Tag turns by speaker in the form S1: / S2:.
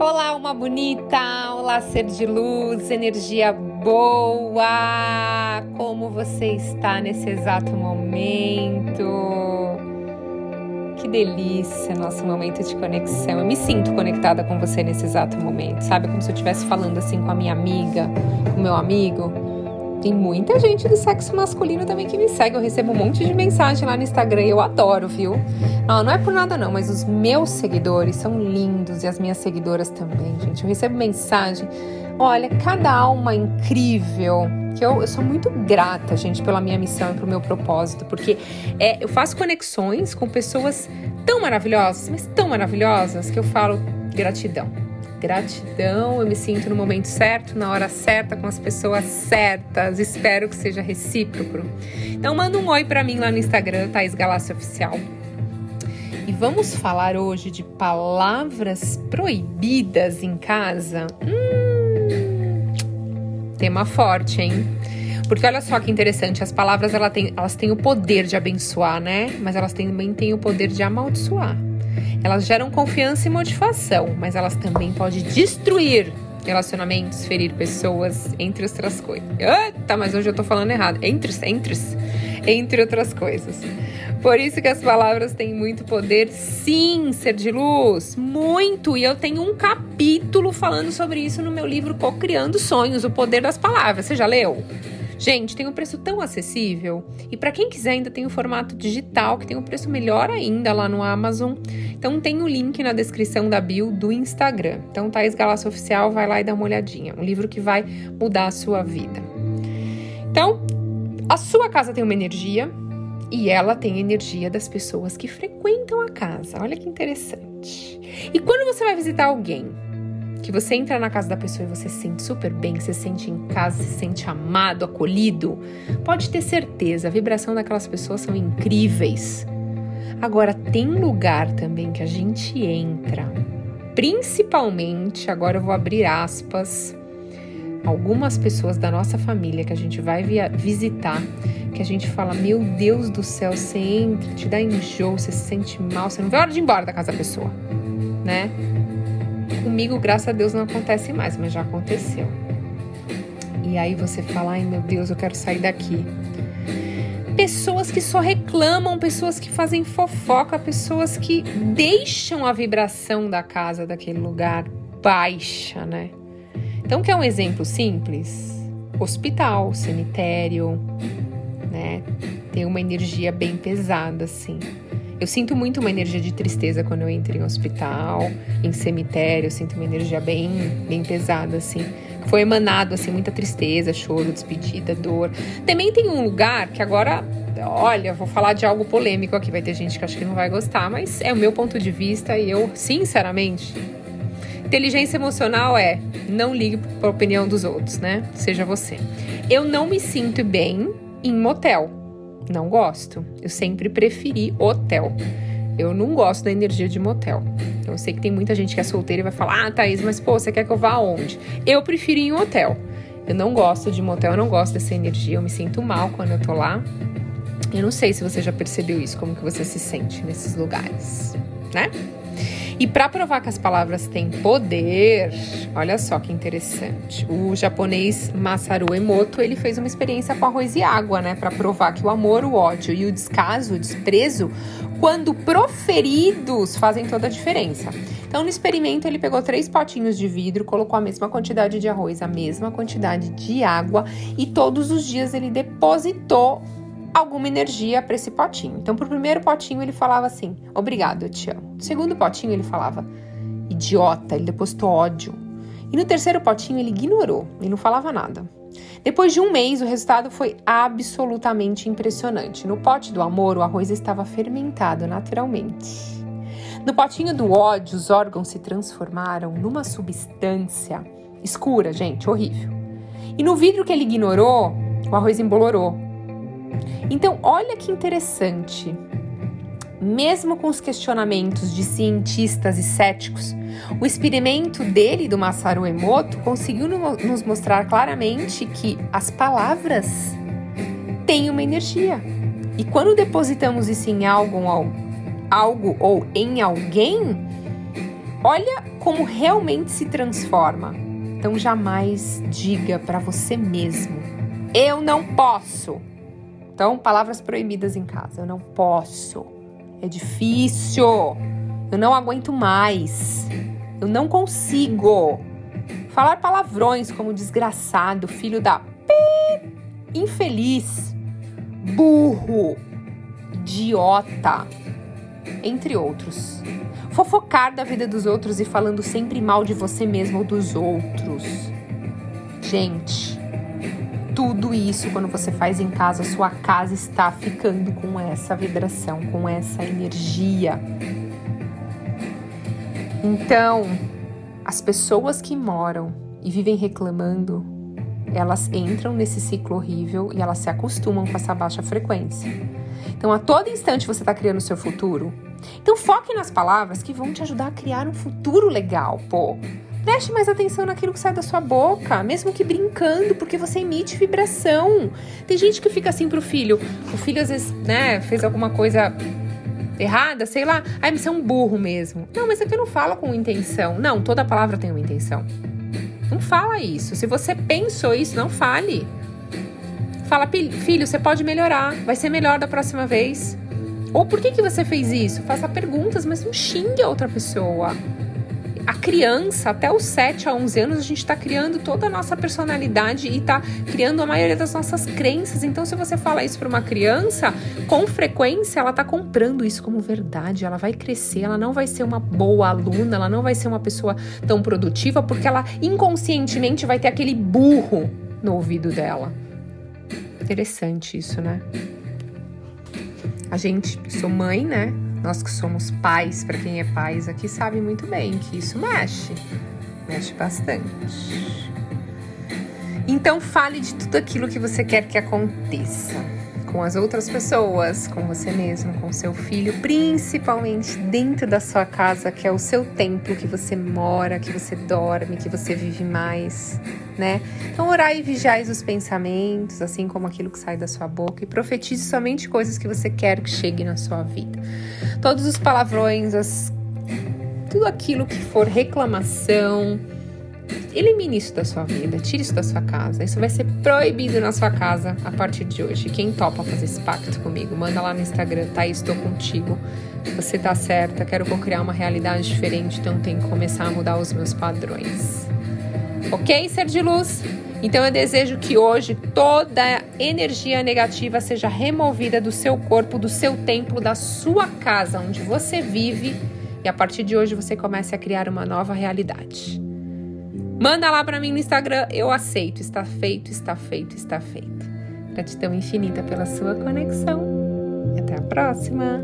S1: Olá, uma bonita! Olá, ser de luz, energia boa! Como você está nesse exato momento? Que delícia, nosso momento de conexão. Eu me sinto conectada com você nesse exato momento, sabe? Como se eu estivesse falando assim com a minha amiga, com o meu amigo. Tem muita gente do sexo masculino também que me segue. Eu recebo um monte de mensagem lá no Instagram e eu adoro, viu? Não, não é por nada não, mas os meus seguidores são lindos e as minhas seguidoras também, gente. Eu recebo mensagem. Olha, cada alma incrível. Que eu, eu sou muito grata, gente, pela minha missão e pelo meu propósito, porque é, eu faço conexões com pessoas tão maravilhosas, mas tão maravilhosas, que eu falo gratidão Gratidão, eu me sinto no momento certo, na hora certa, com as pessoas certas. Espero que seja recíproco. Então manda um oi para mim lá no Instagram, Thaís Galácia Oficial. E vamos falar hoje de palavras proibidas em casa. Hum, tema forte, hein? Porque olha só que interessante, as palavras elas têm, elas têm o poder de abençoar, né? Mas elas também têm o poder de amaldiçoar. Elas geram confiança e motivação, mas elas também podem destruir relacionamentos, ferir pessoas, entre outras coisas. Eita, mas hoje eu tô falando errado. Entre, entre, entre outras coisas. Por isso que as palavras têm muito poder, sim, ser de luz, muito. E eu tenho um capítulo falando sobre isso no meu livro Co-criando Sonhos, o poder das palavras. Você já leu? Gente, tem um preço tão acessível. E para quem quiser, ainda tem o formato digital, que tem um preço melhor ainda lá no Amazon. Então tem o link na descrição da bio do Instagram. Então, Thaís Galaço Oficial, vai lá e dá uma olhadinha. Um livro que vai mudar a sua vida. Então, a sua casa tem uma energia e ela tem a energia das pessoas que frequentam a casa. Olha que interessante. E quando você vai visitar alguém, que você entra na casa da pessoa e você se sente super bem, se sente em casa, se sente amado, acolhido, pode ter certeza, a vibração daquelas pessoas são incríveis. Agora, tem lugar também que a gente entra, principalmente, agora eu vou abrir aspas, algumas pessoas da nossa família que a gente vai visitar, que a gente fala: Meu Deus do céu, você entra, te dá enjoo, você se sente mal, você não vê a hora de ir embora da casa da pessoa, né? Comigo, graças a Deus, não acontece mais, mas já aconteceu. E aí você fala: ai meu Deus, eu quero sair daqui. Pessoas que só reclamam, pessoas que fazem fofoca, pessoas que deixam a vibração da casa, daquele lugar baixa, né? Então, quer um exemplo simples? Hospital, cemitério, né? Tem uma energia bem pesada, assim. Eu sinto muito uma energia de tristeza quando eu entro em hospital, em cemitério, eu sinto uma energia bem, bem pesada, assim. Foi emanado, assim, muita tristeza, choro, despedida, dor. Também tem um lugar que agora, olha, vou falar de algo polêmico aqui, vai ter gente que acho que não vai gostar, mas é o meu ponto de vista e eu, sinceramente, Inteligência emocional é não ligue para a opinião dos outros, né? Seja você. Eu não me sinto bem em motel. Não gosto. Eu sempre preferi hotel. Eu não gosto da energia de motel. Eu sei que tem muita gente que é solteira e vai falar: Ah, Thaís, mas pô, você quer que eu vá aonde? Eu prefiro ir em hotel. Eu não gosto de motel, eu não gosto dessa energia. Eu me sinto mal quando eu tô lá. Eu não sei se você já percebeu isso, como que você se sente nesses lugares, né? E para provar que as palavras têm poder, olha só que interessante. O japonês Masaru Emoto, ele fez uma experiência com arroz e água, né, para provar que o amor, o ódio e o descaso, o desprezo, quando proferidos, fazem toda a diferença. Então, no experimento, ele pegou três potinhos de vidro, colocou a mesma quantidade de arroz, a mesma quantidade de água e todos os dias ele depositou alguma energia para esse potinho. Então, pro primeiro potinho ele falava assim: "Obrigado, eu te amo". No segundo potinho ele falava: "Idiota", ele depositou ódio. E no terceiro potinho ele ignorou, e não falava nada. Depois de um mês, o resultado foi absolutamente impressionante. No pote do amor, o arroz estava fermentado naturalmente. No potinho do ódio, os órgãos se transformaram numa substância escura, gente, horrível. E no vidro que ele ignorou, o arroz embolorou. Então, olha que interessante. Mesmo com os questionamentos de cientistas e céticos, o experimento dele, do Masaru Emoto, conseguiu nos mostrar claramente que as palavras têm uma energia. E quando depositamos isso em algo, algo ou em alguém, olha como realmente se transforma. Então jamais diga para você mesmo: eu não posso. Então, palavras proibidas em casa. Eu não posso. É difícil. Eu não aguento mais. Eu não consigo. Falar palavrões como desgraçado, filho da infeliz, burro, idiota, entre outros. Fofocar da vida dos outros e falando sempre mal de você mesmo ou dos outros. Gente, tudo isso, quando você faz em casa, sua casa está ficando com essa vibração, com essa energia. Então, as pessoas que moram e vivem reclamando, elas entram nesse ciclo horrível e elas se acostumam com essa baixa frequência. Então, a todo instante você está criando o seu futuro. Então, foque nas palavras que vão te ajudar a criar um futuro legal, pô. Preste mais atenção naquilo que sai da sua boca, mesmo que brincando, porque você emite vibração. Tem gente que fica assim pro filho. O filho às vezes, né, fez alguma coisa errada, sei lá. Ai, você é um burro mesmo. Não, mas aqui não fala com intenção. Não, toda palavra tem uma intenção. Não fala isso. Se você pensou isso, não fale. Fala, filho, você pode melhorar. Vai ser melhor da próxima vez. Ou por que, que você fez isso? Faça perguntas, mas não xingue a outra pessoa a criança, até os 7 a 11 anos, a gente está criando toda a nossa personalidade e está criando a maioria das nossas crenças. Então, se você fala isso para uma criança, com frequência ela está comprando isso como verdade. Ela vai crescer, ela não vai ser uma boa aluna, ela não vai ser uma pessoa tão produtiva, porque ela inconscientemente vai ter aquele burro no ouvido dela. Interessante isso, né? A gente, sou mãe, né? Nós que somos pais, para quem é pais aqui, sabe muito bem que isso mexe, mexe bastante. Então fale de tudo aquilo que você quer que aconteça com as outras pessoas, com você mesmo, com seu filho, principalmente dentro da sua casa, que é o seu templo, que você mora, que você dorme, que você vive mais, né? Então, orar e vigiar os pensamentos, assim como aquilo que sai da sua boca, e profetize somente coisas que você quer que chegue na sua vida. Todos os palavrões, as... tudo aquilo que for reclamação, Elimine isso da sua vida, tire isso da sua casa. Isso vai ser proibido na sua casa a partir de hoje. Quem topa fazer esse pacto comigo, manda lá no Instagram, tá? Estou contigo. Você tá certa, quero criar uma realidade diferente, então tenho que começar a mudar os meus padrões. Ok, ser de luz? Então eu desejo que hoje toda energia negativa seja removida do seu corpo, do seu templo, da sua casa, onde você vive, e a partir de hoje você comece a criar uma nova realidade. Manda lá para mim no Instagram, eu aceito. Está feito, está feito, está feito. Gratidão infinita pela sua conexão. Até a próxima.